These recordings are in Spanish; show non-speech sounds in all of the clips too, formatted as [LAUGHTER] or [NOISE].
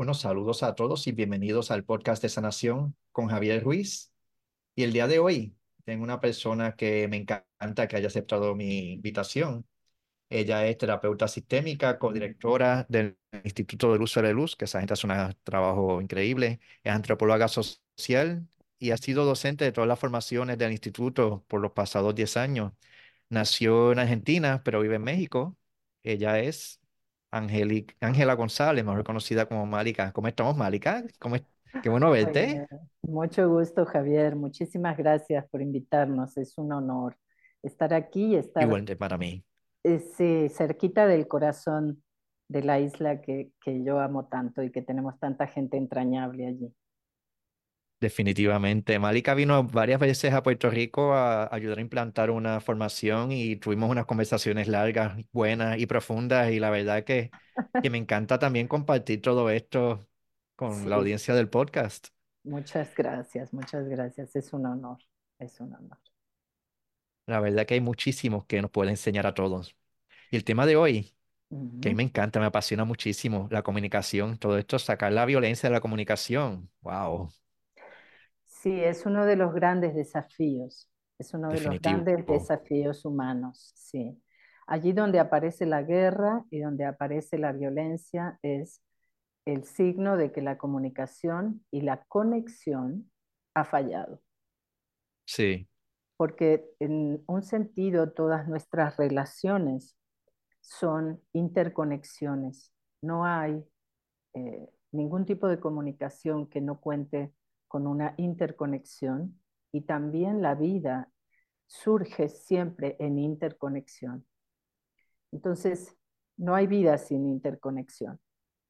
Buenos saludos a todos y bienvenidos al podcast de sanación con Javier Ruiz. Y el día de hoy tengo una persona que me encanta que haya aceptado mi invitación. Ella es terapeuta sistémica, codirectora del Instituto del Uso de Luz, que esa gente hace un trabajo increíble. Es antropóloga social y ha sido docente de todas las formaciones del instituto por los pasados 10 años. Nació en Argentina, pero vive en México. Ella es Ángela González, mejor conocida como Málica. ¿Cómo estamos, Málica? ¿Cómo es? Qué bueno verte. Mucho gusto, Javier. Muchísimas gracias por invitarnos. Es un honor estar aquí y estar Igualmente para mí. sí, cerquita del corazón de la isla que, que yo amo tanto y que tenemos tanta gente entrañable allí. Definitivamente. Malika vino varias veces a Puerto Rico a ayudar a implantar una formación y tuvimos unas conversaciones largas, buenas y profundas y la verdad que, que me encanta también compartir todo esto con la audiencia del podcast. Muchas gracias, muchas gracias. Es un honor, es un honor. La verdad que hay muchísimos que nos pueden enseñar a todos. Y el tema de hoy, que a mí me encanta, me apasiona muchísimo, la comunicación, todo esto, sacar la violencia de la comunicación. Wow. Sí, es uno de los grandes desafíos, es uno de los grandes desafíos humanos, sí. Allí donde aparece la guerra y donde aparece la violencia es el signo de que la comunicación y la conexión ha fallado. Sí. Porque en un sentido todas nuestras relaciones son interconexiones. No hay eh, ningún tipo de comunicación que no cuente con una interconexión y también la vida surge siempre en interconexión. Entonces, no hay vida sin interconexión,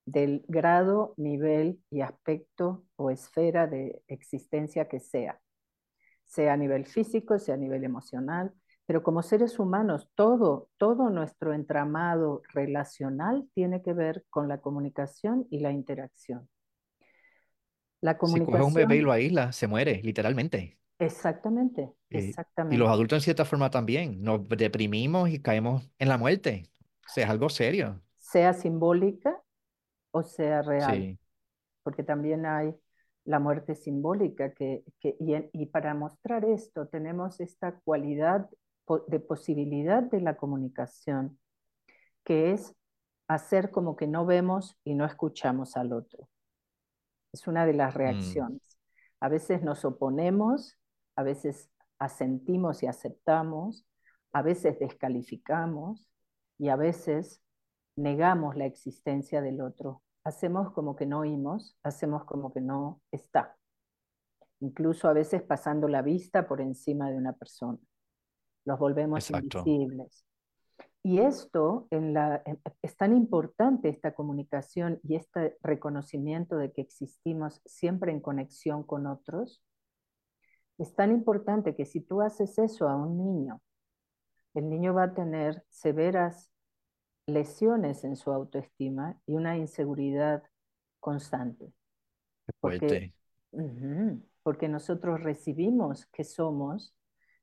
del grado, nivel y aspecto o esfera de existencia que sea, sea a nivel físico, sea a nivel emocional, pero como seres humanos, todo, todo nuestro entramado relacional tiene que ver con la comunicación y la interacción. La Si coge un bebé y lo aísla, se muere, literalmente. exactamente, Eh, y los exactamente. adultos en cierta forma también. Nos deprimimos y caemos en la muerte. O sea, es algo serio. Sea simbólica o sea real, Sí, porque también hay la muerte simbólica que, que- y, para mostrar esto tenemos esta cualidad de posibilidad de la comunicación, que es hacer como que no vemos y no escuchamos al otro. Es una de las mm, reacciones. A veces nos oponemos, a veces asentimos y aceptamos, a veces descalificamos y a veces negamos la existencia del otro. Hacemos como que no oímos, hacemos como que no está. Incluso a veces pasando la vista por encima de una persona. Los volvemos exacto. invisibles. Y esto en la, es tan importante esta comunicación y este reconocimiento de que existimos siempre en conexión con otros. Es tan importante que si tú haces eso a un niño, el niño va a tener severas lesiones en su autoestima y una inseguridad constante. Porque, porque nosotros recibimos que somos,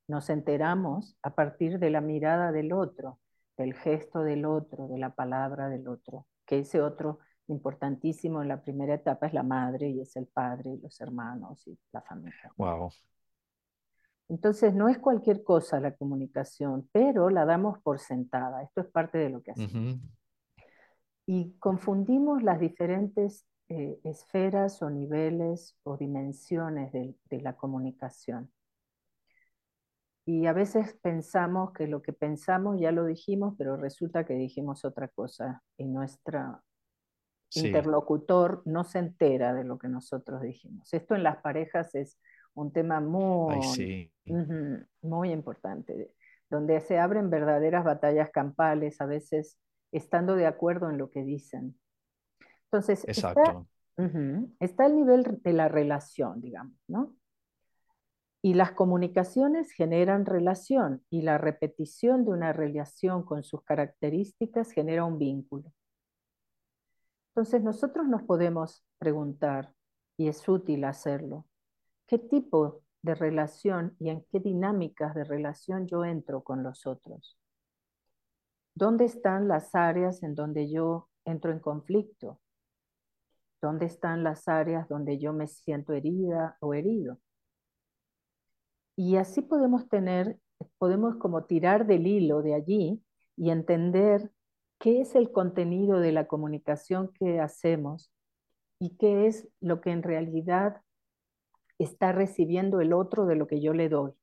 nos enteramos a partir de la mirada del otro del gesto del otro, de la palabra del otro, que ese otro importantísimo en la primera etapa es la madre y es el padre y los hermanos y la familia. Wow. Entonces no es cualquier cosa la comunicación, pero la damos por sentada. Esto es parte de lo que hacemos. Y confundimos las diferentes eh, esferas o niveles o dimensiones de, de la comunicación. Y a veces pensamos que lo que pensamos ya lo dijimos, pero resulta que dijimos otra cosa y nuestro Sí. interlocutor no se entera de lo que nosotros dijimos. Esto en las parejas es un tema Ay, muy, muy importante, donde se abren verdaderas batallas campales, a veces estando de acuerdo en lo que dicen. Entonces, está, Exacto. ujú, está el nivel de la relación, digamos, ¿no? Y las comunicaciones generan relación y la repetición de una relación con sus características genera un vínculo. Entonces nosotros nos podemos preguntar, y es útil hacerlo, ¿qué tipo de relación y en qué dinámicas de relación yo entro con los otros? ¿Dónde están las áreas en donde yo entro en conflicto? dónde están las áreas donde yo me siento herida o herido. Y así podemos tener, podemos como tirar del hilo de allí y entender qué es el contenido de la comunicación que hacemos y qué es lo que en realidad está recibiendo el otro de lo que yo le doy.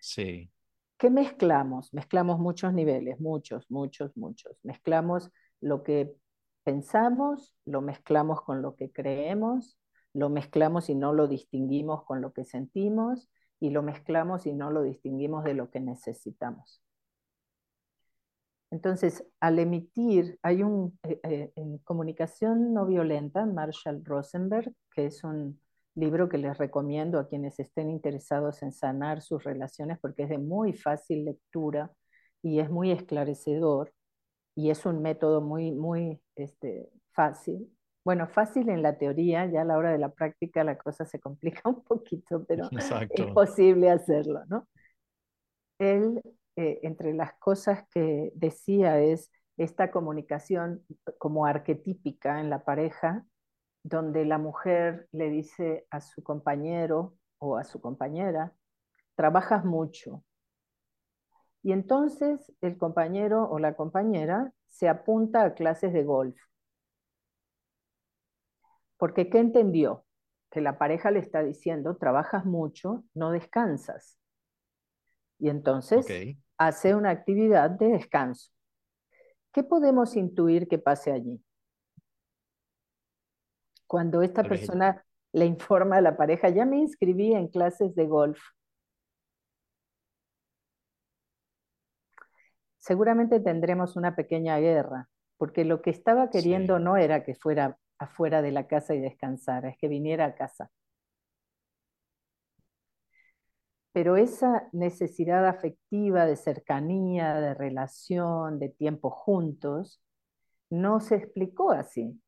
Sí. ¿Qué mezclamos? Mezclamos muchos niveles, muchos, muchos, muchos. Mezclamos lo que pensamos, lo mezclamos con lo que creemos, lo mezclamos y no lo distinguimos con lo que sentimos y lo mezclamos y no lo distinguimos de lo que necesitamos. Entonces, al emitir, hay un, eh, eh, en comunicación no violenta, Marshall Rosenberg, que es un libro que les recomiendo a quienes estén interesados en sanar sus relaciones porque es de muy fácil lectura y es muy esclarecedor y es un método muy, muy este, fácil. Bueno, fácil en la teoría, ya a la hora de la práctica la cosa se complica [LAUGHS] un poquito, pero es posible hacerlo, ¿no? Él eh, entre las cosas que decía es esta comunicación como arquetípica en la pareja, donde la mujer le dice a su compañero o a su compañera, trabajas mucho. Y entonces el compañero o la compañera se apunta a clases de golf. Porque ¿qué entendió? Que la pareja le está diciendo, trabajas mucho, no descansas. Y entonces hace una actividad de descanso. ¿Qué podemos intuir que pase allí? Cuando esta persona le informa a la pareja, ya me inscribí en clases de golf. Seguramente tendremos una pequeña guerra, porque lo que estaba queriendo no era que fuera afuera de la casa y descansara, es que viniera a casa. pero esa necesidad afectiva de cercanía, de relación, de tiempo juntos, no se explicó así.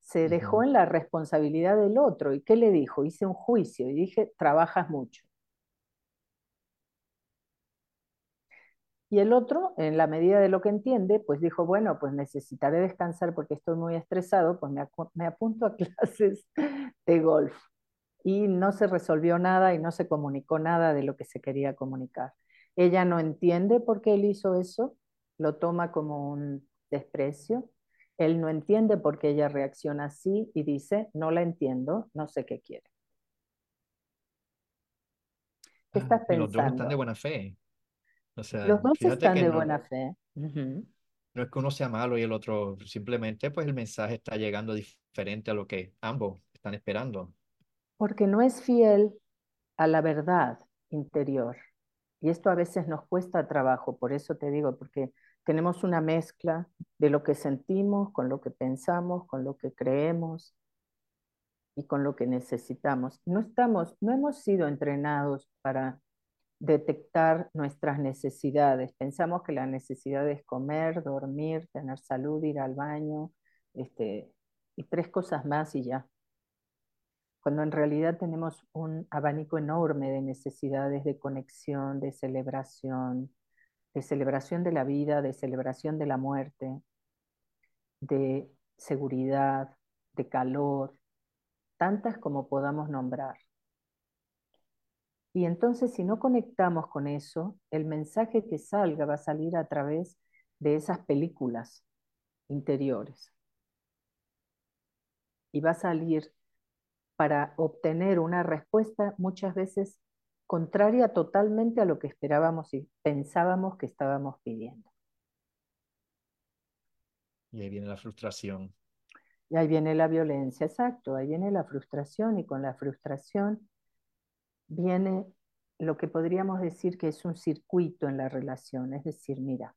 Se dejó en la responsabilidad del otro. ¿Y qué le dijo? Hice un juicio y dije, trabajas mucho. Y el otro, en la medida de lo que entiende, pues dijo, bueno, pues necesitaré descansar porque estoy muy estresado, pues me, me apunto a [LAUGHS] clases de golf y no se resolvió nada y no se comunicó nada de lo que se quería comunicar. Ella no entiende por qué él hizo eso, lo toma como un desprecio. Él no entiende por qué ella reacciona así y dice, no la entiendo, no sé qué quiere. ¿Qué ah, estás pensando? Los dos están de buena fe. Los dos están de buena fe. No es que uno sea malo y el otro, simplemente pues el mensaje está llegando diferente a lo que ambos están esperando porque no es fiel a la verdad interior. Y esto a veces nos cuesta trabajo, por eso te digo, porque tenemos una mezcla de lo que sentimos con lo que pensamos, con lo que creemos y con lo que necesitamos. No estamos, no hemos sido entrenados para detectar nuestras necesidades. Pensamos que la necesidad es comer, dormir, tener salud, ir al baño, este, y tres cosas más y ya cuando en realidad tenemos un abanico enorme de necesidades de conexión, de celebración, de celebración de la vida, de celebración de la muerte, de seguridad, de calor, tantas como podamos nombrar. Y entonces si no conectamos con eso, el mensaje que salga va a salir a través de esas películas interiores. Y va a salir para obtener una respuesta muchas veces contraria totalmente a lo que esperábamos y pensábamos que estábamos pidiendo. Y ahí viene la frustración. Y ahí viene la violencia, exacto, ahí viene la frustración y con la frustración viene lo que podríamos decir que es un circuito en la relación, es decir, mira,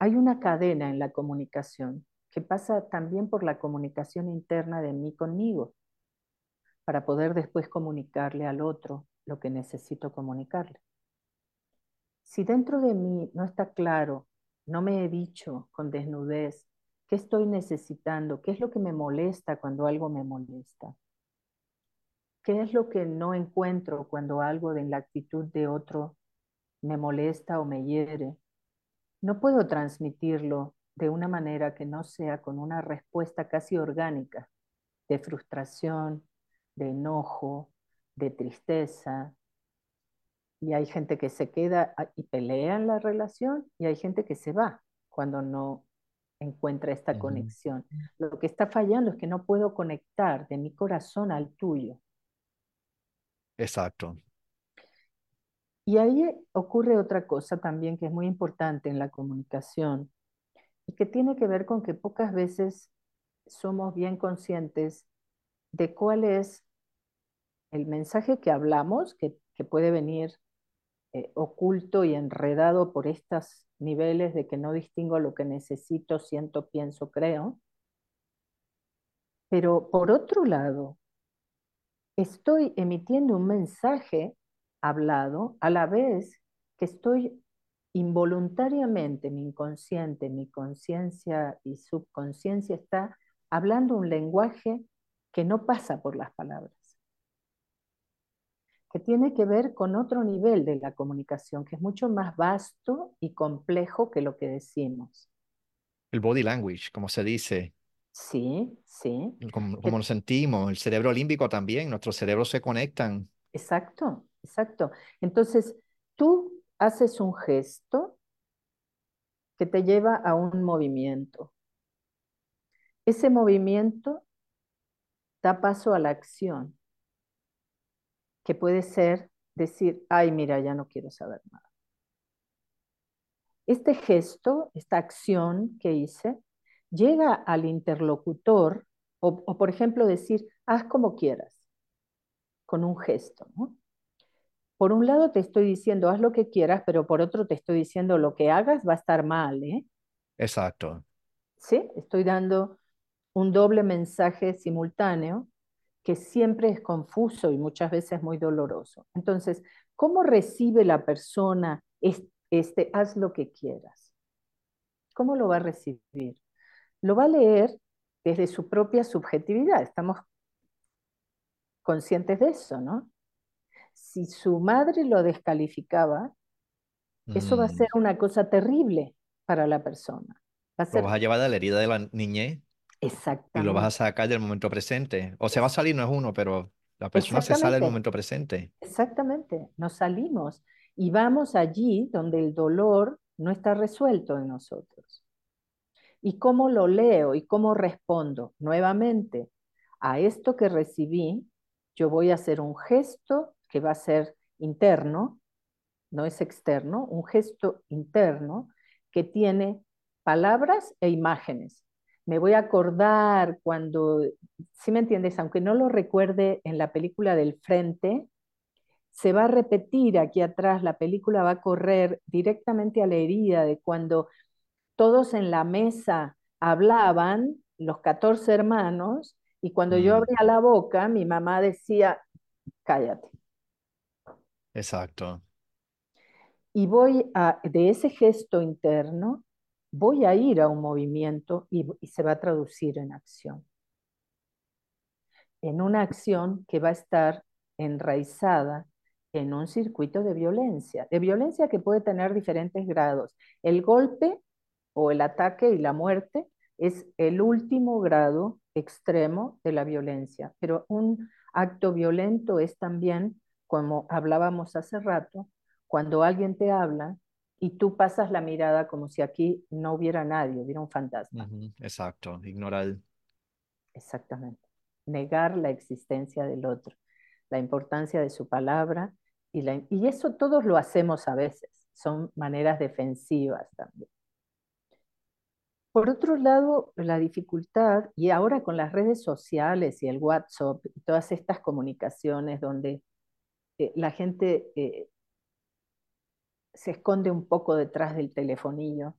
hay una cadena en la comunicación que pasa también por la comunicación interna de mí conmigo, para poder después comunicarle al otro lo que necesito comunicarle. Si dentro de mí no está claro, no me he dicho con desnudez qué estoy necesitando, qué es lo que me molesta cuando algo me molesta, qué es lo que no encuentro cuando algo de la actitud de otro me molesta o me hiere, no puedo transmitirlo de una manera que no sea con una respuesta casi orgánica de frustración, de enojo, de tristeza. Y hay gente que se queda y pelea en la relación y hay gente que se va cuando no encuentra esta conexión. Lo que está fallando es que no puedo conectar de mi corazón al tuyo. Exacto. Y ahí ocurre otra cosa también que es muy importante en la comunicación y que tiene que ver con que pocas veces somos bien conscientes de cuál es el mensaje que hablamos, que, que puede venir eh, oculto y enredado por estos niveles de que no distingo lo que necesito, siento, pienso, creo. Pero por otro lado, estoy emitiendo un mensaje hablado a la vez que estoy involuntariamente, mi inconsciente, mi conciencia y subconsciencia está hablando un lenguaje que no pasa por las palabras, que tiene que ver con otro nivel de la comunicación, que es mucho más vasto y complejo que lo que decimos. El body language, como se dice, Sí, sí. como, como nos sentimos, el cerebro límbico también, nuestros cerebros se conectan. Exacto, exacto. Entonces, tú haces un gesto que te lleva a un movimiento. Ese movimiento da paso a la acción, que puede ser decir, ay, mira, ya no quiero saber nada. Este gesto, esta acción que hice, llega al interlocutor o, o, por ejemplo, decir, haz como quieras, con un gesto, ¿no? Por un lado te estoy diciendo, haz lo que quieras, pero por otro te estoy diciendo, lo que hagas va a estar mal, ¿eh? Exacto. ¿Sí? Estoy dando un doble mensaje simultáneo que siempre es confuso y muchas veces muy doloroso. Entonces, ¿cómo recibe la persona este, haz lo que quieras? ¿Cómo lo va a recibir? Lo va a leer desde su propia subjetividad. Estamos conscientes de eso, ¿no? Si su madre lo descalificaba, eso va a Mm. ser una cosa terrible para la persona. Va a Lo ser vas a llevar a la herida de la niñez y lo vas a exactamente, sacar del momento presente. O se va a salir, no es uno, pero la persona se sale del exactamente, momento presente. exactamente. Nos salimos y vamos allí donde el dolor no está resuelto en nosotros. ¿Y cómo lo leo y cómo respondo? Nuevamente, a esto que recibí, yo voy a hacer un gesto que va a ser interno, no es externo, un gesto interno que tiene palabras e imágenes. Me voy a acordar cuando, si me entiendes, aunque no lo recuerde en la película del frente, se va a repetir aquí atrás, la película va a correr directamente a la herida de cuando todos en la mesa hablaban, los 14 hermanos, y cuando yo abría la boca, mi mamá decía, cállate. exacto. Y voy a, de ese gesto interno, voy a ir a un movimiento y, y se va a traducir en acción. En una acción que va a estar enraizada en un circuito de violencia, de violencia que puede tener diferentes grados. El golpe o el ataque y la muerte es el último grado extremo de la violencia, pero un acto violento es también, como hablábamos hace rato, cuando alguien te habla y tú pasas la mirada como si aquí no hubiera nadie, hubiera un fantasma. Exacto. Ignorar. Exactamente. Negar la existencia del otro, la importancia de su palabra y, la, y eso todos lo hacemos a veces, son maneras defensivas también. Por otro lado, la dificultad, y ahora con las redes sociales y el WhatsApp y todas estas comunicaciones donde eh, la gente eh, se esconde un poco detrás del telefonillo,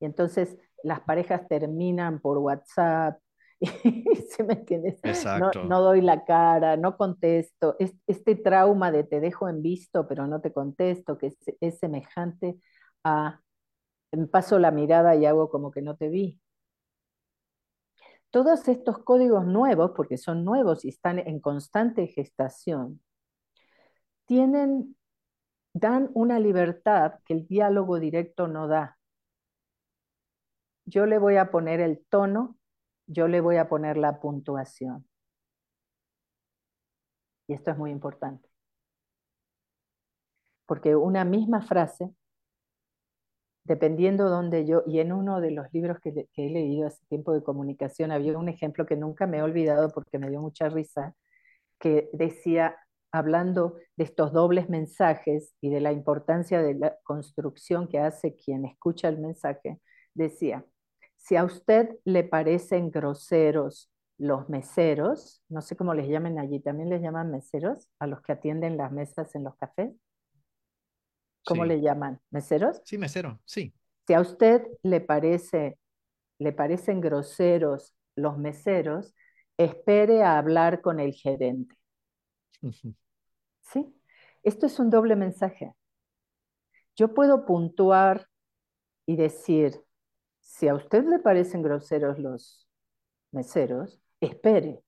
Y entonces las parejas terminan por WhatsApp, ¿sí me entiendes? No, no doy la cara, no contesto. Es- Este trauma de te dejo en visto, pero no te contesto, que es, es semejante a paso la mirada y hago como que no te vi. Todos estos códigos nuevos, porque son nuevos y están en constante gestación, tienen, dan una libertad que el diálogo directo no da. yo le voy a poner el tono, yo le voy a poner la puntuación. Y esto es muy importante. Porque una misma frase, dependiendo donde yo, y en uno de los libros que, he leído hace tiempo de comunicación, había un ejemplo que nunca me he olvidado porque me dio mucha risa, que decía, hablando de estos dobles mensajes y de la importancia de la construcción que hace quien escucha el mensaje, decía, si a usted le parecen groseros los meseros, no sé cómo les llamen allí, también les llaman meseros a los que atienden las mesas en los cafés. ¿Cómo le llaman? ¿Meseros? Sí, mesero, sí. Si a usted le parece, le parecen groseros los meseros, espere a hablar con el gerente. ¿Sí? Esto es un doble mensaje. Yo puedo puntuar y decir, si a usted le parecen groseros los meseros, espere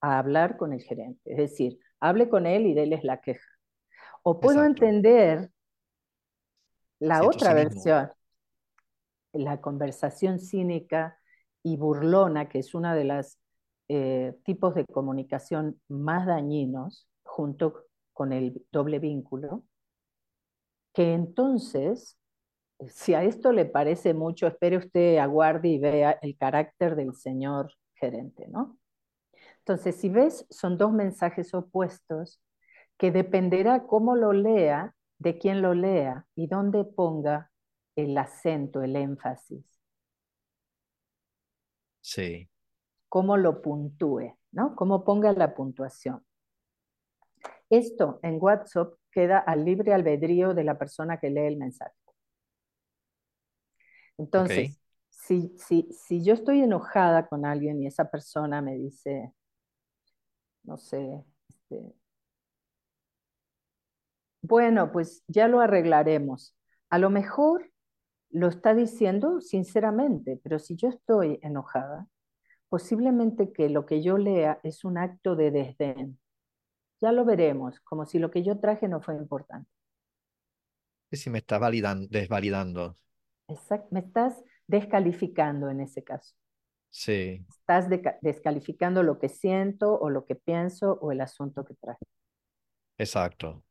a hablar con el gerente. Es decir, hable con él y déles la queja. O puedo entender la otra versión, la conversación cínica y burlona, que es una de las eh, tipos de comunicación más dañinos, junto con el doble vínculo, que entonces, si a esto le parece mucho, espere usted, aguarde y vea el carácter del señor gerente, ¿no? Entonces, si ves, son dos mensajes opuestos que dependerá cómo lo lea, de quién lo lea y dónde ponga el acento, el énfasis. Sí. Cómo lo puntúe, ¿no? Cómo ponga la puntuación. Esto en WhatsApp queda al libre albedrío de la persona que lee el mensaje. Entonces, si, si, si yo estoy enojada con alguien y esa persona me dice, no sé, este, bueno, pues ya lo arreglaremos. A lo mejor lo está diciendo sinceramente, pero si yo estoy enojada, posiblemente que lo que yo lea es un acto de desdén, ya lo veremos, como si lo que yo traje no fue importante. Y si me está validando, desvalidando. Exacto, me estás descalificando en ese caso. Sí. Estás descalificando lo que siento o lo que pienso o el asunto que traje. Exacto.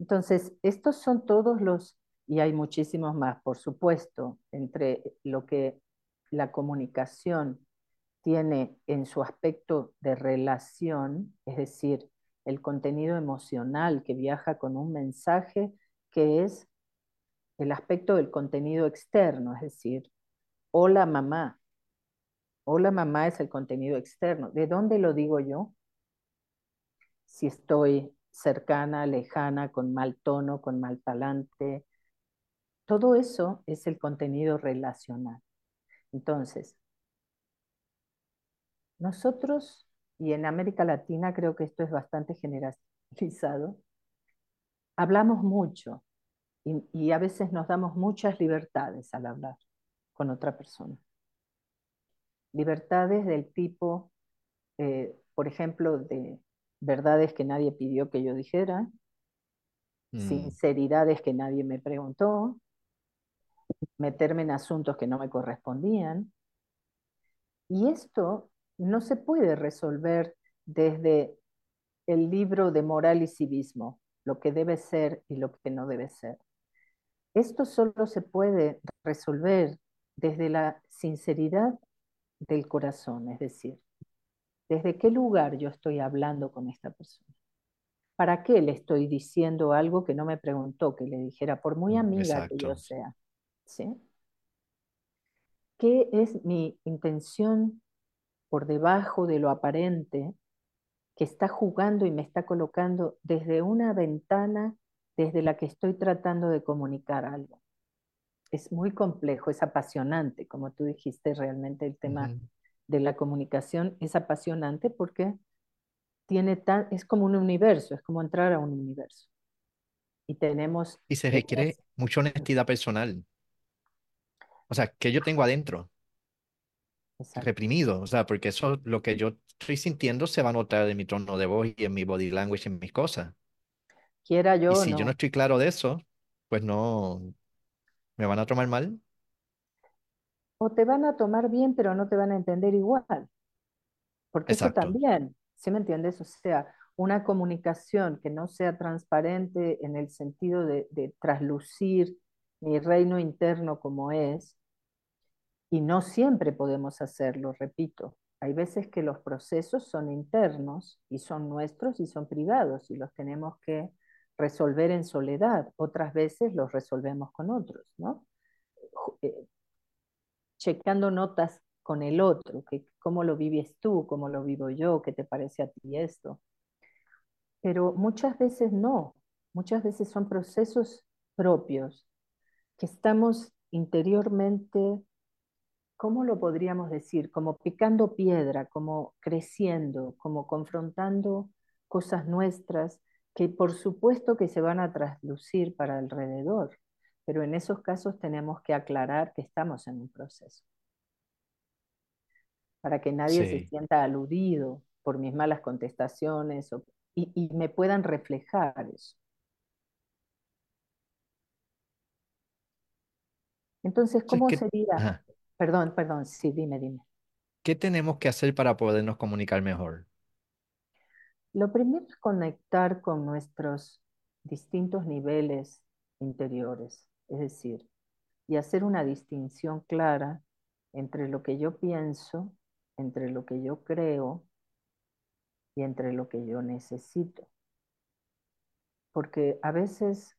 Entonces, estos son todos los, y hay muchísimos más, por supuesto, entre lo que la comunicación tiene en su aspecto de relación, es decir, el contenido emocional que viaja con un mensaje que es el aspecto del contenido externo, es decir, hola mamá. Hola mamá es el contenido externo. ¿De dónde lo digo yo? Si estoy cercana, lejana, con mal tono, con mal talante. Todo eso es el contenido relacional. Entonces, nosotros y en América Latina creo que esto es bastante generalizado, hablamos mucho y, a veces nos damos muchas libertades al hablar con otra persona. Libertades del tipo, eh, por ejemplo, de verdades que nadie pidió que yo dijera, mm. sinceridades que nadie me preguntó, meterme en asuntos que no me correspondían. Y esto no se puede resolver desde el libro de moral y civismo, lo que debe ser y lo que no debe ser. Esto solo se puede resolver desde la sinceridad del corazón, es decir, desde qué lugar yo estoy hablando con esta persona. ¿Para qué le estoy diciendo algo que no me preguntó que le dijera, por muy mm, amiga que yo sea? ¿Sí? ¿Qué es mi intención por debajo de lo aparente, que está jugando y me está colocando desde una ventana desde la que estoy tratando de comunicar algo. Es muy complejo, es apasionante, como tú dijiste, realmente el tema de la comunicación es apasionante porque tiene tan, es como un universo, es como entrar a un universo. Y tenemos... Y se requiere mucha honestidad personal. O sea, que yo tengo adentro reprimido, o sea, porque eso, lo que yo estoy sintiendo se va a notar en mi tono de voz y en mi body language, en mis cosas. Quiera yo. Y si yo no estoy claro de eso, pues no, me van a tomar mal. O te van a tomar bien, pero no te van a entender igual. Porque eso Exacto. también, ¿sí me entiendes? O sea, una comunicación que no sea transparente en el sentido de, de traslucir mi reino interno como es, y no siempre podemos hacerlo, repito. Hay veces que los procesos son internos y son nuestros y son privados y los tenemos que resolver en soledad. Otras veces los resolvemos con otros, ¿no? Checando notas con el otro, que cómo lo vives tú, cómo lo vivo yo, qué te parece a ti esto. Pero muchas veces no, muchas veces son procesos propios que estamos interiormente, ¿cómo lo podríamos decir? Como picando piedra, como creciendo, como confrontando cosas nuestras que por supuesto que se van a traslucir para alrededor, pero en esos casos tenemos que aclarar que estamos en un proceso, para que nadie se Sí. sienta aludido por mis malas contestaciones o, y, y me puedan reflejar eso. Entonces, ¿cómo ¿qué, sería? ajá. Perdón, perdón, sí, dime, dime. ¿Qué tenemos que hacer para podernos comunicar mejor? Lo primero es conectar con nuestros distintos niveles interiores, es decir, y hacer una distinción clara entre lo que yo pienso, entre lo que yo creo y entre lo que yo necesito. Porque a veces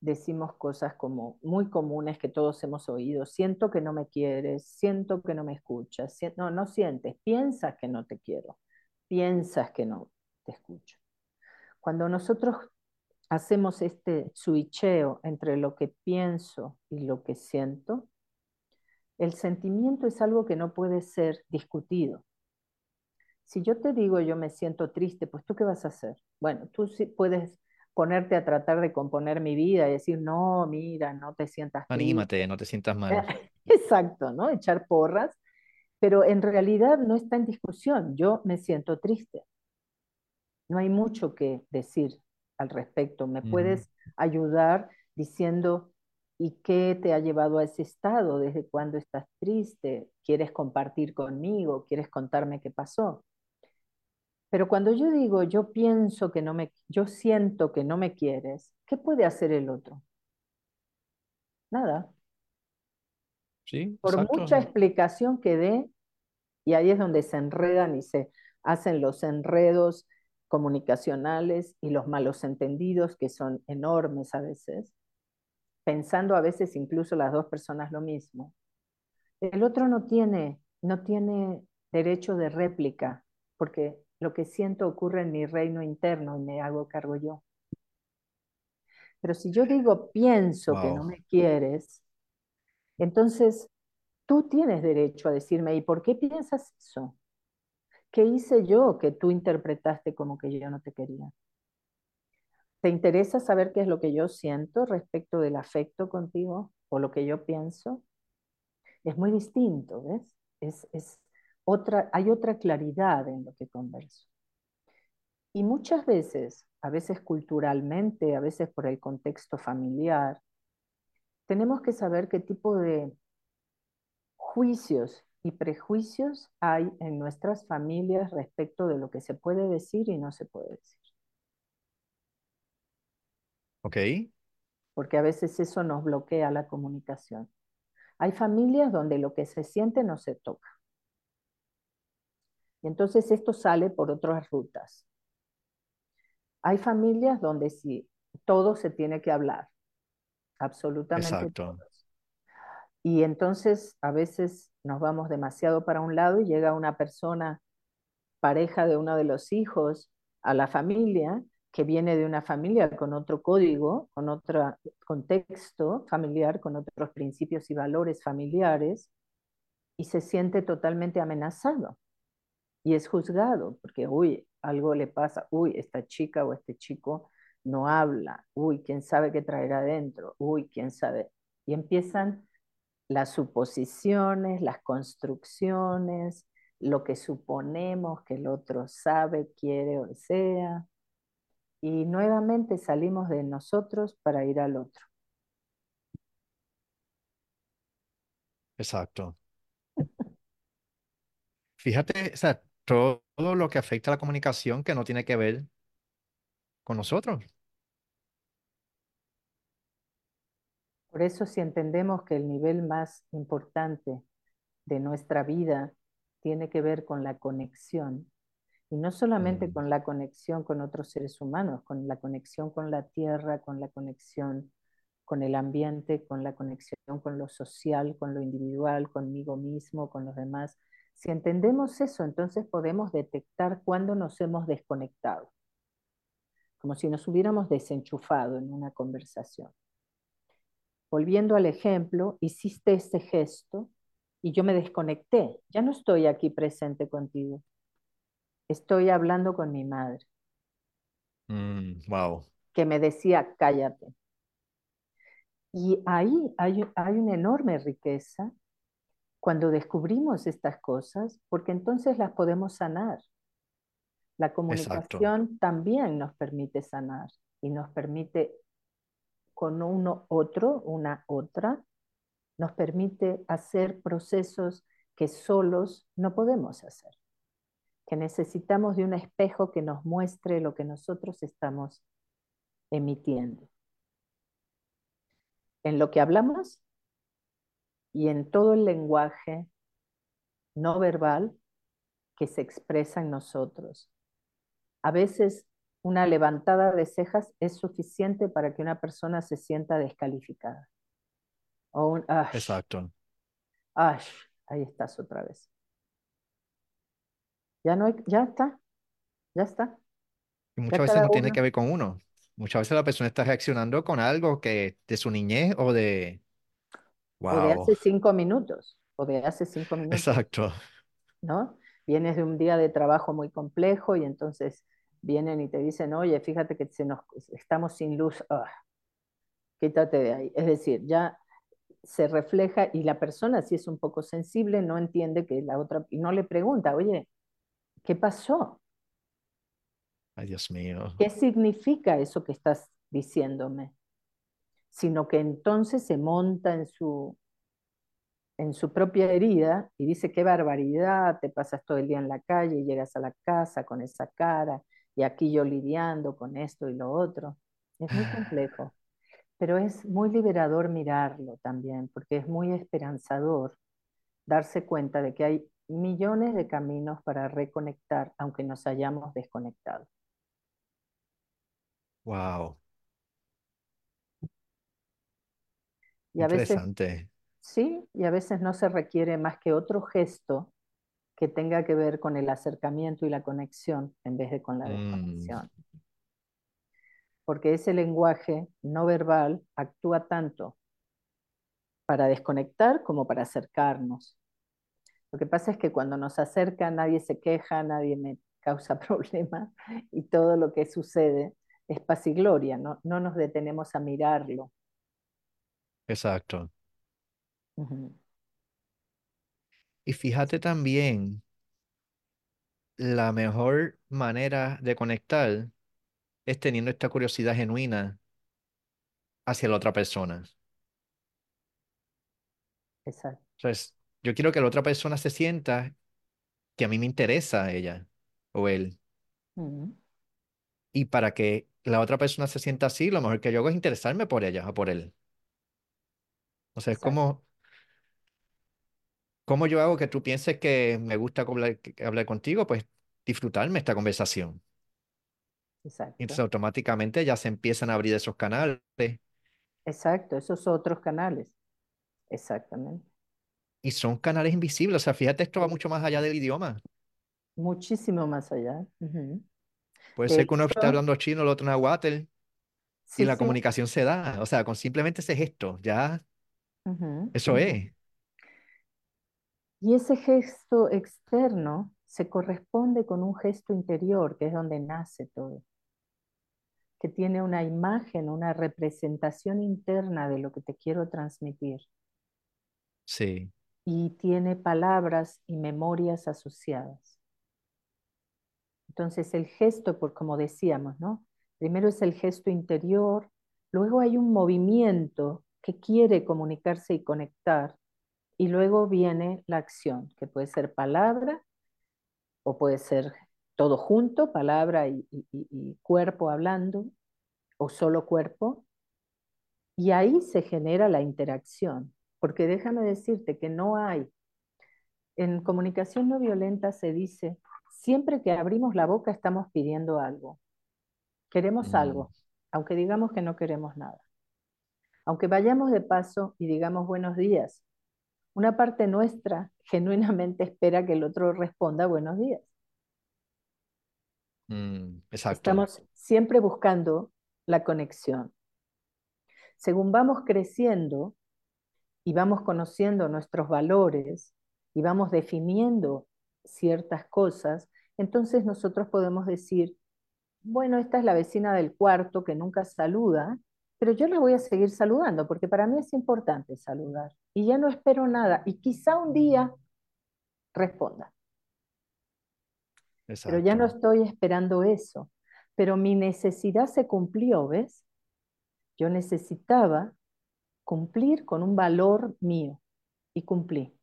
decimos cosas como muy comunes que todos hemos oído, siento que no me quieres, siento que no me escuchas, no, no sientes, piensas que no te quiero, piensas que no te escucho. Cuando nosotros hacemos este switcheo entre lo que pienso y lo que siento, el sentimiento es algo que no puede ser discutido. Si yo te digo yo me siento triste, pues tú qué vas a hacer? Bueno, tú sí puedes ponerte a tratar de componer mi vida y decir, no, mira, no te sientas Anímate, triste. no te sientas mal. [LAUGHS] Exacto, ¿no? Echar porras, pero en realidad no está en discusión. Yo me siento triste. No hay mucho que decir al respecto. ¿Me puedes ayudar diciendo, ¿y qué te ha llevado a ese estado? ¿Desde cuándo estás triste? ¿Quieres compartir conmigo? ¿Quieres contarme qué pasó? Pero cuando yo digo, yo pienso que no me, yo siento que no me quieres, ¿qué puede hacer el otro? Nada. Sí, Por exacto. mucha explicación que dé, y ahí es donde se enredan y se hacen los enredos comunicacionales y los malos entendidos que son enormes a veces, pensando a veces incluso las dos personas lo mismo. El otro no tiene, no tiene derecho de réplica, porque lo que siento ocurre en mi reino interno y me hago cargo yo. Pero si yo digo, pienso wow. que no me quieres, entonces tú tienes derecho a decirme, ¿y por qué piensas eso? ¿Qué hice yo que tú interpretaste como que yo no te quería? ¿Te interesa saber qué es lo que yo siento respecto del afecto contigo o lo que yo pienso? Es muy distinto, ¿ves? Es, es otra, hay otra claridad en lo que converso. Y muchas veces, a veces culturalmente, a veces por el contexto familiar, tenemos que saber qué tipo de juicios y prejuicios hay en nuestras familias respecto de lo que se puede decir y no se puede decir. Ok. Porque a veces eso nos bloquea la comunicación. Hay familias donde lo que se siente no se toca. Y entonces esto sale por otras rutas. Hay familias donde sí, todo se tiene que hablar, absolutamente Exacto. Y entonces a veces nos vamos demasiado para un lado y llega una persona, pareja de uno de los hijos, a la familia, que viene de una familia con otro código, con otro contexto familiar, con otros principios y valores familiares, y se siente totalmente amenazado. Y es juzgado, porque, uy, algo le pasa, uy, esta chica o este chico no habla, uy, quién sabe qué traerá adentro, uy, quién sabe. Y empiezan las suposiciones, las construcciones, lo que suponemos que el otro sabe, quiere o desea. Y nuevamente salimos de nosotros para ir al otro. Exacto. [LAUGHS] Fíjate, o sea, todo lo que afecta a la comunicación que no tiene que ver con nosotros. Por eso si entendemos que el nivel más importante de nuestra vida tiene que ver con la conexión, y no solamente Mm, con la conexión con otros seres humanos, con la conexión con la tierra, con la conexión con el ambiente, con la conexión con lo social, con lo individual, conmigo mismo, con los demás. Si entendemos eso, entonces podemos detectar cuándo nos hemos desconectado, como si nos hubiéramos desenchufado en una conversación. Volviendo al ejemplo, hiciste ese gesto y yo me desconecté, ya no estoy aquí presente contigo, estoy hablando con mi madre, mm, wow, que me decía, cállate. Y ahí hay, hay una enorme riqueza cuando descubrimos estas cosas, porque entonces las podemos sanar. La exacto, comunicación también nos permite sanar y nos permite con uno otro, una otra, nos permite hacer procesos que solos no podemos hacer, que necesitamos de un espejo que nos muestre lo que nosotros estamos emitiendo. En lo que hablamos y en todo el lenguaje no verbal que se expresa en nosotros. A veces una levantada de cejas es suficiente para que una persona se sienta descalificada. O un exacto. ash, ahí estás otra vez. Ya no hay, ya está, ya está. Y Ya muchas veces cada no tiene que ver con uno. Muchas veces la persona está reaccionando con algo que de su niñez o de, o de wow, hace cinco minutos, o de hace cinco minutos, exacto. ¿no? Vienes de un día de trabajo muy complejo y entonces vienen y te dicen, oye, fíjate que se nos, estamos sin luz, ah, quítate de ahí. Es decir, ya se refleja y la persona, si es un poco sensible, no entiende que la otra, y no le pregunta, oye, ¿qué pasó? Ay, Dios mío. ¿Qué significa eso que estás diciéndome? Sino que entonces se monta en su, en su propia herida y dice, qué barbaridad, te pasas todo el día en la calle y llegas a la casa con esa cara y aquí yo lidiando con esto y lo otro. Es muy complejo, pero es muy liberador mirarlo también, porque es muy esperanzador darse cuenta de que hay millones de caminos para reconectar, aunque nos hayamos desconectado. Wow, Y a veces interesante. sí, y a veces no se requiere más que otro gesto que tenga que ver con el acercamiento y la conexión en vez de con la Mm, desconexión. Porque ese lenguaje no verbal actúa tanto para desconectar como para acercarnos. Lo que pasa es que cuando nos acerca nadie se queja, nadie me causa [LAUGHS] problema y todo lo que sucede es paz y gloria, no, no nos detenemos a mirarlo. exacto. Y fíjate también, la mejor manera de conectar es teniendo esta curiosidad genuina hacia la otra persona. Exacto. Entonces, yo quiero que la otra persona se sienta que a mí me interesa ella o él. Y para que la otra persona se sienta así, lo mejor que yo hago es interesarme por ella o por él. O sea, es como, como yo hago que tú pienses que me gusta hablar, hablar contigo, pues disfrutarme esta conversación. Y entonces Exacto. automáticamente ya se empiezan a abrir esos canales Exacto. Esos otros canales. Exactamente. y son canales invisibles. O sea, fíjate, esto va mucho más allá del idioma. Muchísimo más allá. Ujú. Puede De ser que uno esté hecho, hablando chino, el otro nahuatl y sí, la sí. comunicación se da. O sea, con simplemente ese gesto, ya Ujú, eso ujú. es. Y ese gesto externo se corresponde con un gesto interior, que es donde nace todo, que tiene una imagen, una representación interna de lo que te quiero transmitir Sí, y tiene palabras y memorias asociadas. Entonces el gesto, por como decíamos, ¿no? Primero es el gesto interior, luego hay un movimiento que quiere comunicarse y conectar y luego viene la acción, que puede ser palabra o puede ser todo junto, palabra y, cuerpo hablando, o solo cuerpo. Y ahí se genera la interacción, porque déjame decirte que no hay, en comunicación no violenta se dice, siempre que abrimos la boca estamos pidiendo algo, queremos algo, mm. aunque digamos que no queremos nada. Aunque vayamos de paso y digamos buenos días, una parte nuestra genuinamente espera que el otro responda buenos días. Mm, exacto. Estamos siempre buscando la conexión. Según vamos creciendo y vamos conociendo nuestros valores y vamos definiendo ciertas cosas, entonces nosotros podemos decir, bueno, esta es la vecina del cuarto que nunca saluda, pero yo la voy a seguir saludando porque para mí es importante saludar y ya no espero nada y quizá un día responda. Pero ya no estoy esperando eso. Pero mi necesidad se cumplió, ¿ves? Yo necesitaba cumplir con un valor mío y cumplí.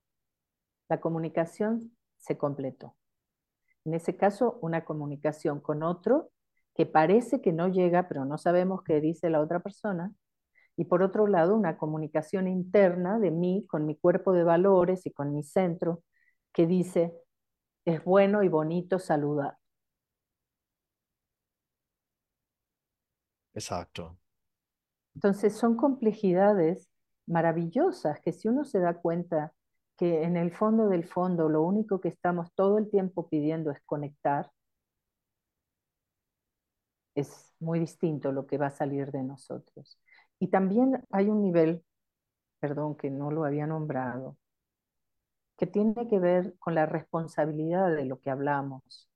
La comunicación se completó. En ese caso, una comunicación con otro que parece que no llega, pero no sabemos qué dice la otra persona. Y por otro lado, una comunicación interna de mí con mi cuerpo de valores y con mi centro que dice, es bueno y bonito saludar. Exacto. Entonces son complejidades maravillosas que si uno se da cuenta que en el fondo del fondo lo único que estamos todo el tiempo pidiendo es conectar, es muy distinto lo que va a salir de nosotros. Y también hay un nivel, perdón que no lo había nombrado, que tiene que ver con la responsabilidad de lo que hablamos.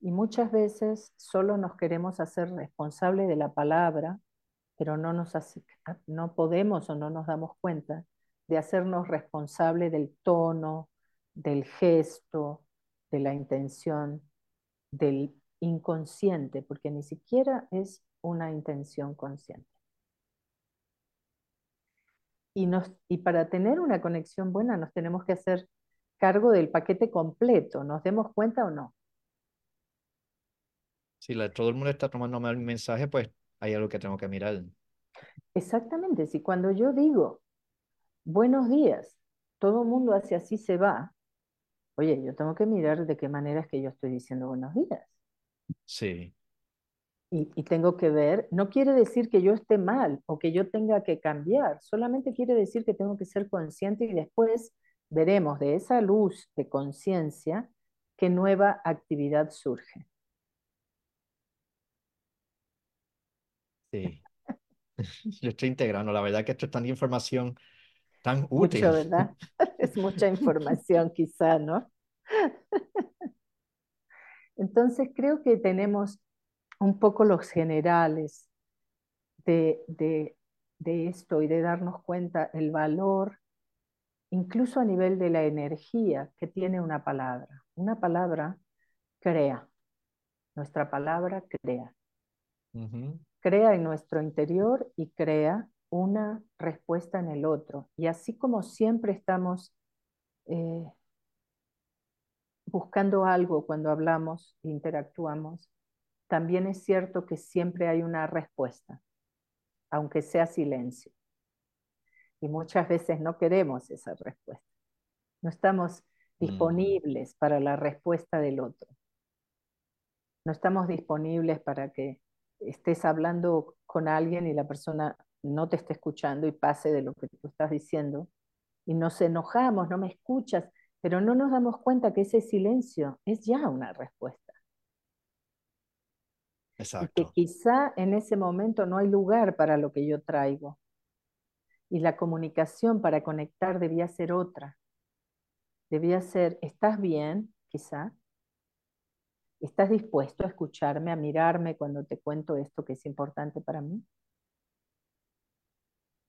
Y muchas veces solo nos queremos hacer responsable de la palabra, pero no, nos no podemos o no nos damos cuenta de hacernos responsable del tono, del gesto, de la intención, del inconsciente, porque ni siquiera es una intención consciente. Y, y para tener una conexión buena nos tenemos que hacer cargo del paquete completo, ¿nos demos cuenta o no? Si todo el mundo está tomando mal mensaje, pues hay algo que tengo que mirar. Exactamente, si cuando yo digo buenos días, todo el mundo hace así se va, oye, yo tengo que mirar de qué manera es que yo estoy diciendo buenos días. Sí y, tengo que ver, no quiere decir que yo esté mal o que yo tenga que cambiar, solamente quiere decir que tengo que ser consciente y después veremos de esa luz de conciencia qué nueva actividad surge. Sí. [LAUGHS] Yo estoy integrando, la verdad que esto es tan información tan útil. Mucho, ¿verdad? [LAUGHS] Es mucha [LAUGHS] información quizá, ¿no? Entonces creo que tenemos un poco los generales de, de, esto y de darnos cuenta el valor, incluso a nivel de la energía que tiene una palabra. Una palabra crea, nuestra palabra crea. Crea en nuestro interior y crea una respuesta en el otro. Y así como siempre estamos eh, buscando algo cuando hablamos e interactuamos, también es cierto que siempre hay una respuesta, aunque sea silencio. Y muchas veces no queremos esa respuesta. No estamos mm. disponibles para la respuesta del otro. No estamos disponibles para que estés hablando con alguien y la persona no te esté escuchando y pase de lo que tú estás diciendo. Y nos enojamos, no me escuchas, pero no nos damos cuenta que ese silencio es ya una respuesta. Exacto. que quizá en ese momento no hay lugar para lo que yo traigo. Y la comunicación para conectar debía ser otra. Debía ser, ¿estás bien? Quizá. ¿Estás dispuesto a escucharme, a mirarme cuando te cuento esto que es importante para mí?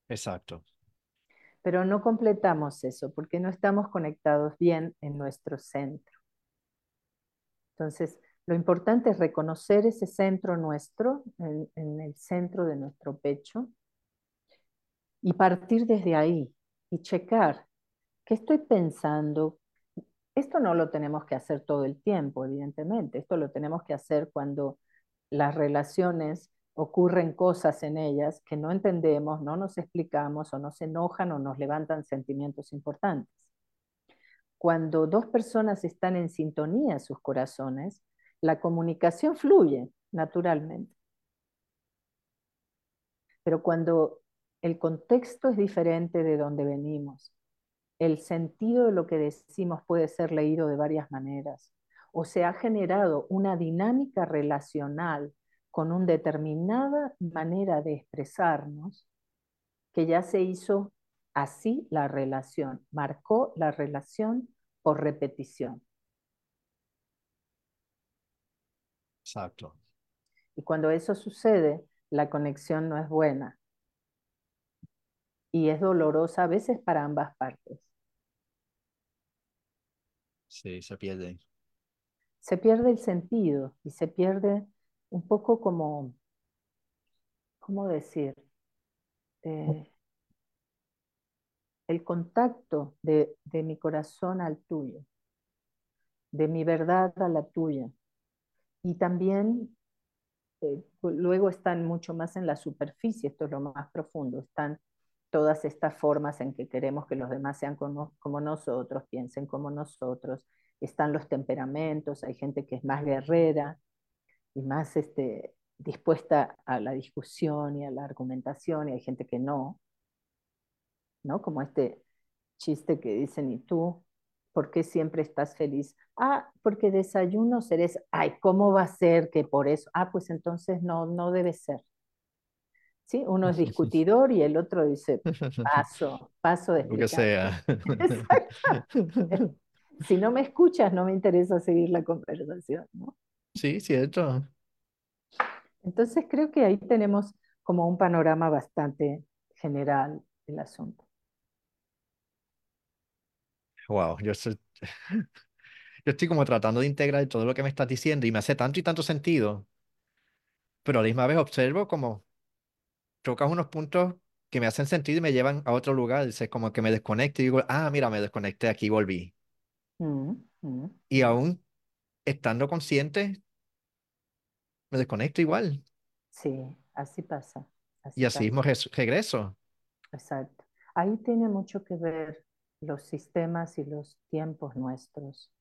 Exacto. Pero no completamos eso porque no estamos conectados bien en nuestro centro. Entonces, lo importante es reconocer ese centro nuestro, en, el centro de nuestro pecho, y partir desde ahí y checar ¿Qué estoy pensando? Esto no lo tenemos que hacer todo el tiempo, evidentemente. Esto lo tenemos que hacer cuando las relaciones ocurren cosas en ellas que no entendemos, no nos explicamos o nos enojan o nos levantan sentimientos importantes. Cuando dos personas están en sintonía sus corazones, la comunicación fluye naturalmente. Pero cuando el contexto es diferente de donde venimos, el sentido de lo que decimos puede ser leído de varias maneras, o se ha generado una dinámica relacional con una determinada manera de expresarnos que ya se hizo así la relación, marcó la relación por repetición. Exacto. Y cuando eso sucede, la conexión no es buena. Y es dolorosa a veces para ambas partes. Sí, se pierde. Se pierde el sentido y se pierde un poco como, ¿cómo decir? Eh, el contacto de, de mi corazón al tuyo, de mi verdad a la tuya. Y también eh, luego están mucho más en la superficie, esto es lo más profundo, están todas estas formas en que queremos que los demás sean como, como, nosotros, piensen como nosotros, están los temperamentos, hay gente que es más guerrera y más este, dispuesta a la discusión y a la argumentación, y hay gente que no, ¿no? Como este chiste que dicen, ¿y tú por qué siempre estás feliz? Ah, porque desayuno seres, ay, ¿cómo va a ser que por eso? Ah, pues entonces no, no debe ser. ¿Sí? Uno es discutidor y el otro dice, [LAUGHS] paso, paso de Lo que sea. [LAUGHS] [LAUGHS] Exacto. Si no me escuchas, no me interesa seguir la conversación, ¿no? Sí, cierto. Entonces creo que ahí tenemos como un panorama bastante general del asunto. Wow, yo estoy, [LAUGHS] yo estoy como tratando de integrar todo lo que me estás diciendo y me hace tanto y tanto sentido, pero a la misma vez observo como tocas unos puntos que me hacen sentido y me llevan a otro lugar, es como que me desconecto y digo, ah, mira, me desconecté, aquí volví. Mm, mm, Y aún estando consciente, me desconecto igual. Sí, así pasa. Así Y así pasa. mismo res- regreso. Exacto. Ahí tiene mucho que ver los sistemas y los tiempos nuestros,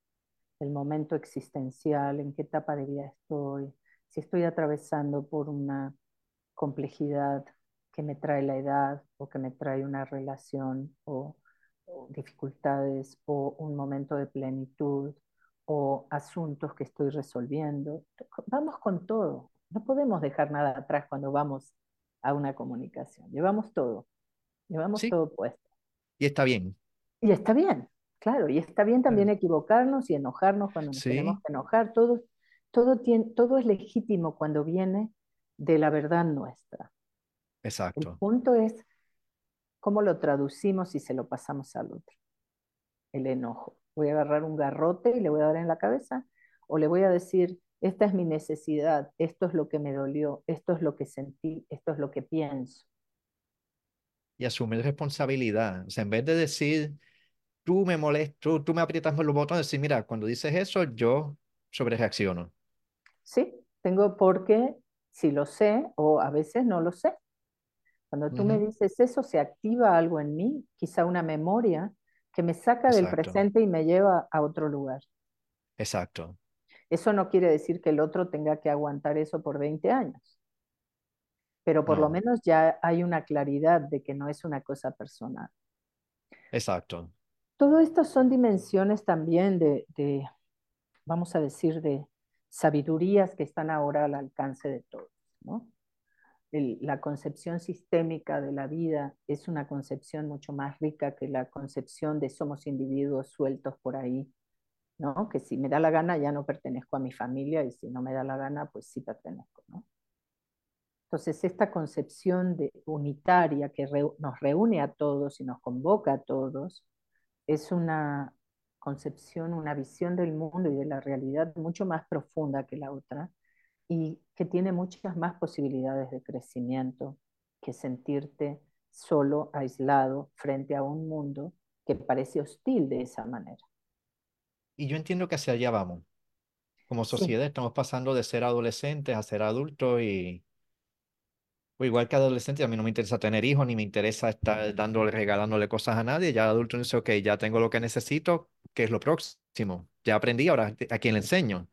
el momento existencial, en qué etapa de vida estoy, si estoy atravesando por una complejidad que me trae la edad o que me trae una relación o, o dificultades o un momento de plenitud o asuntos que estoy resolviendo. Vamos con todo. No podemos dejar nada atrás cuando vamos a una comunicación. Llevamos todo. Llevamos Sí, todo puesto. y está bien. Y está bien, claro, y está bien también equivocarnos y enojarnos cuando nos tenemos que enojar. Todo, todo, tiene, todo es legítimo cuando viene de la verdad nuestra. El exacto. punto es cómo lo traducimos y se lo pasamos al otro. El enojo. Voy a agarrar un garrote y le voy a dar en la cabeza, o le voy a decir, esta es mi necesidad, esto es lo que me dolió, esto es lo que sentí, esto es lo que pienso. Y asumir responsabilidad. O sea, en vez de decir, tú me molestas, tú, tú me aprietas los botones, decir, mira, cuando dices eso, yo sobre reacciono. Sí, tengo porque si lo sé o a veces no lo sé. Cuando tú me dices eso, se activa algo en mí, quizá una memoria que me saca del presente y me lleva a otro lugar. exacto. Eso no quiere decir que el otro tenga que aguantar eso por 20 años, pero por lo No, menos ya hay una claridad de que no es una cosa personal. exacto. Todo esto son dimensiones también de, de, vamos a decir, de sabidurías que están ahora al alcance de todos, ¿no? La concepción sistémica de la vida es una concepción mucho más rica que la concepción de somos individuos sueltos por ahí, ¿no? Que si me da la gana ya no pertenezco a mi familia y si no me da la gana, pues sí pertenezco, ¿no? Entonces, esta concepción de unitaria que nos reúne a todos y nos convoca a todos, es una concepción, una visión del mundo y de la realidad mucho más profunda que la otra y que tiene muchas más posibilidades de crecimiento que sentirte solo, aislado, frente a un mundo que parece hostil de esa manera. Y yo entiendo que hacia allá vamos. Como Sí, sociedad estamos pasando de ser adolescentes a ser adultos y o igual que adolescente a mí no me interesa tener hijos ni me interesa estar dándole, regalándole cosas a nadie. Ya adulto dice, ok, ya tengo lo que necesito, ¿qué es lo próximo? Ya aprendí, ahora a quién le enseño.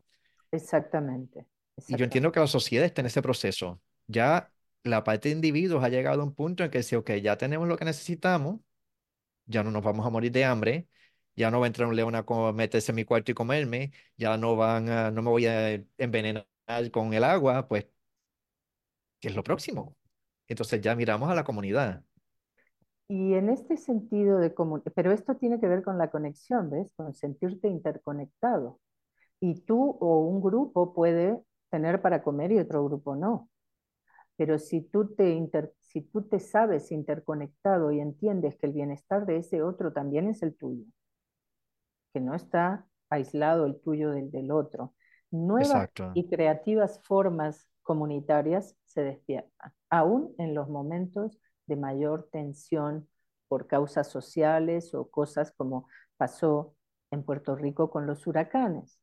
exactamente, Y yo entiendo que la sociedad está en ese proceso. Ya la parte de individuos ha llegado a un punto en que dice, ok, ya tenemos lo que necesitamos, ya no nos vamos a morir de hambre, ya no va a entrar un león a meterse en mi cuarto y comerme, ya no van a, no me voy a envenenar con el agua, pues, ¿qué es lo próximo? Entonces ya miramos a la comunidad. Y en este sentido de común, pero esto tiene que ver con la conexión, ¿ves? Con sentirte interconectado. Y tú o un grupo puede tener para comer y otro grupo no. Pero si tú te, inter, si tú te sabes interconectado y entiendes que el bienestar de ese otro también es el tuyo, que no está aislado el tuyo del del otro, nuevas Exacto. y creativas formas comunitarias se despiertan, aún en los momentos de mayor tensión por causas sociales o cosas como pasó en Puerto Rico con los huracanes,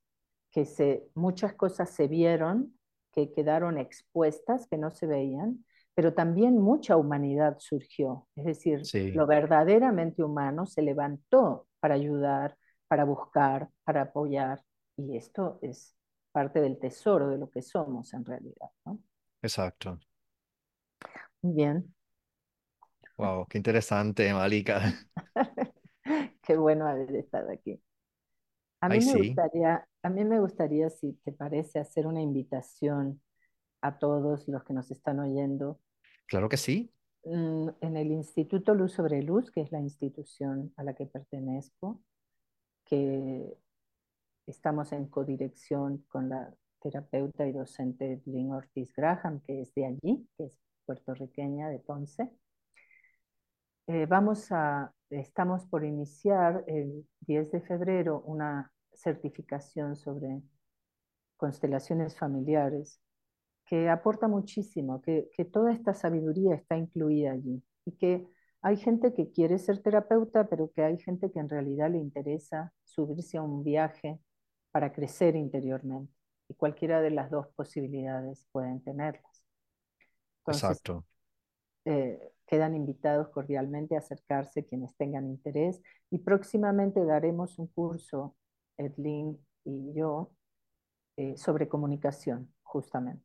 que se, muchas cosas se vieron que quedaron expuestas, que no se veían, pero también mucha humanidad surgió. Es decir, Sí, lo verdaderamente humano se levantó para ayudar, para buscar, para apoyar. Y esto es parte del tesoro de lo que somos en realidad. ¿no? exacto. Muy bien. Wow, qué interesante, Malika. [LAUGHS] Qué bueno haber estado aquí. A Ay, mí me sí, gustaría, a mí me gustaría, si te parece, hacer una invitación a todos los que nos están oyendo claro que sí. Mm, En el Instituto Luz sobre Luz, que es la institución a la que pertenezco, que estamos en codirección con la terapeuta y docente Lynn Ortiz Graham, que es de allí, que es puertorriqueña de Ponce. Eh, vamos a, estamos por iniciar el 10 de febrero una certificación sobre constelaciones familiares que aporta muchísimo, que, que toda esta sabiduría está incluida allí y que hay gente que quiere ser terapeuta, pero que hay gente que en realidad le interesa subirse a un viaje para crecer interiormente. Y cualquiera de las dos posibilidades pueden tenerlas. Entonces, Exacto. eh, quedan invitados cordialmente a acercarse quienes tengan interés y próximamente daremos un curso, Edlin y yo, eh, sobre comunicación, justamente.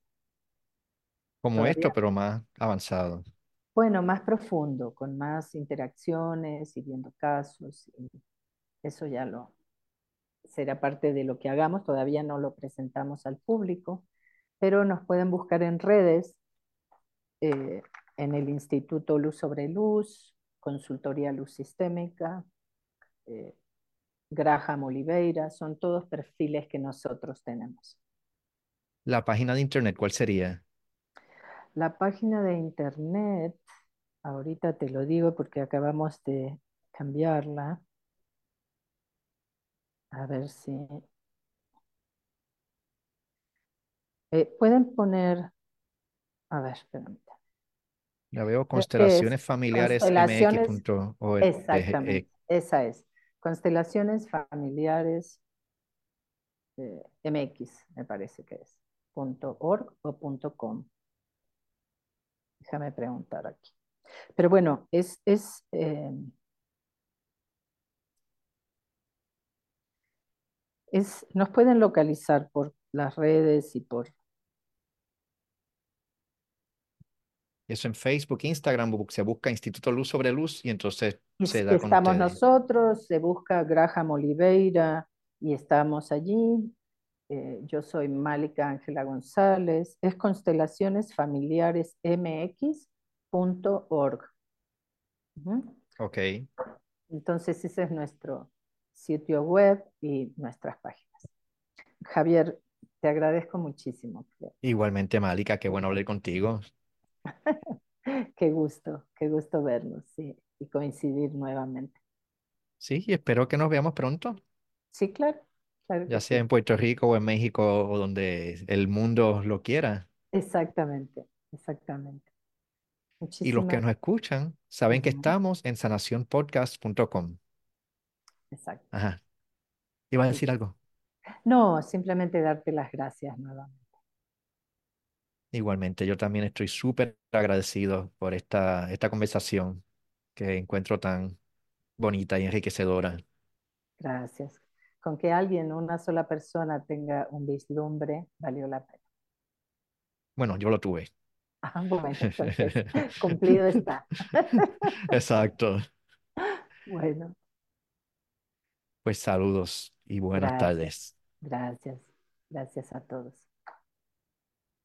Como esto, pero más avanzado. Bueno, más profundo, con más interacciones y viendo casos. Y eso ya lo será parte de lo que hagamos. Todavía no lo presentamos al público, pero nos pueden buscar en redes, eh, en el Instituto Luz sobre Luz, Consultoría Luz Sistémica, eh, Graham Oliveira, son todos perfiles que nosotros tenemos. La página de internet, ¿cuál sería? La página de internet, ahorita te lo digo porque acabamos de cambiarla. A ver si... Eh, pueden poner... A ver, espérame. La veo constelaciones familiares Constelaciones, mx.org. exactamente, esa es. Constelaciones familiares eh, MX, me parece que es. Punto .org o punto .com. Déjame preguntar aquí. Pero bueno, es, es eh, es, nos pueden localizar por las redes y por... Eso en Facebook, Instagram, se busca Instituto Luz sobre Luz y entonces Y se da con estamos ustedes. nosotros, se busca Graham Oliveira y estamos allí. Eh, yo soy Málica Ángela González. Es constelaciones familiares mx.org. Ok. Entonces ese es nuestro sitio web y nuestras páginas. Javier, te agradezco muchísimo. Igualmente, Malika, qué bueno hablar contigo. [LAUGHS] Qué gusto, qué gusto vernos sí, y coincidir nuevamente. Sí, y espero que nos veamos pronto, Sí, claro, claro ya sea sí. en Puerto Rico o en México o donde el mundo lo quiera. Exactamente, exactamente. Y los que nos escuchan saben que estamos en sanacionpodcast.com. exacto. Ajá. ¿Iba a decir algo? No, simplemente darte las gracias nuevamente. Igualmente, yo también estoy súper agradecido por esta, esta conversación que encuentro tan bonita y enriquecedora. Gracias. Con que alguien, una sola persona tenga un vislumbre, valió la pena. Bueno, yo lo tuve. Ah, bueno, entonces, [LAUGHS] cumplido está. [LAUGHS] Exacto. Bueno, Pues saludos y buenas gracias, tardes. gracias, gracias a todos.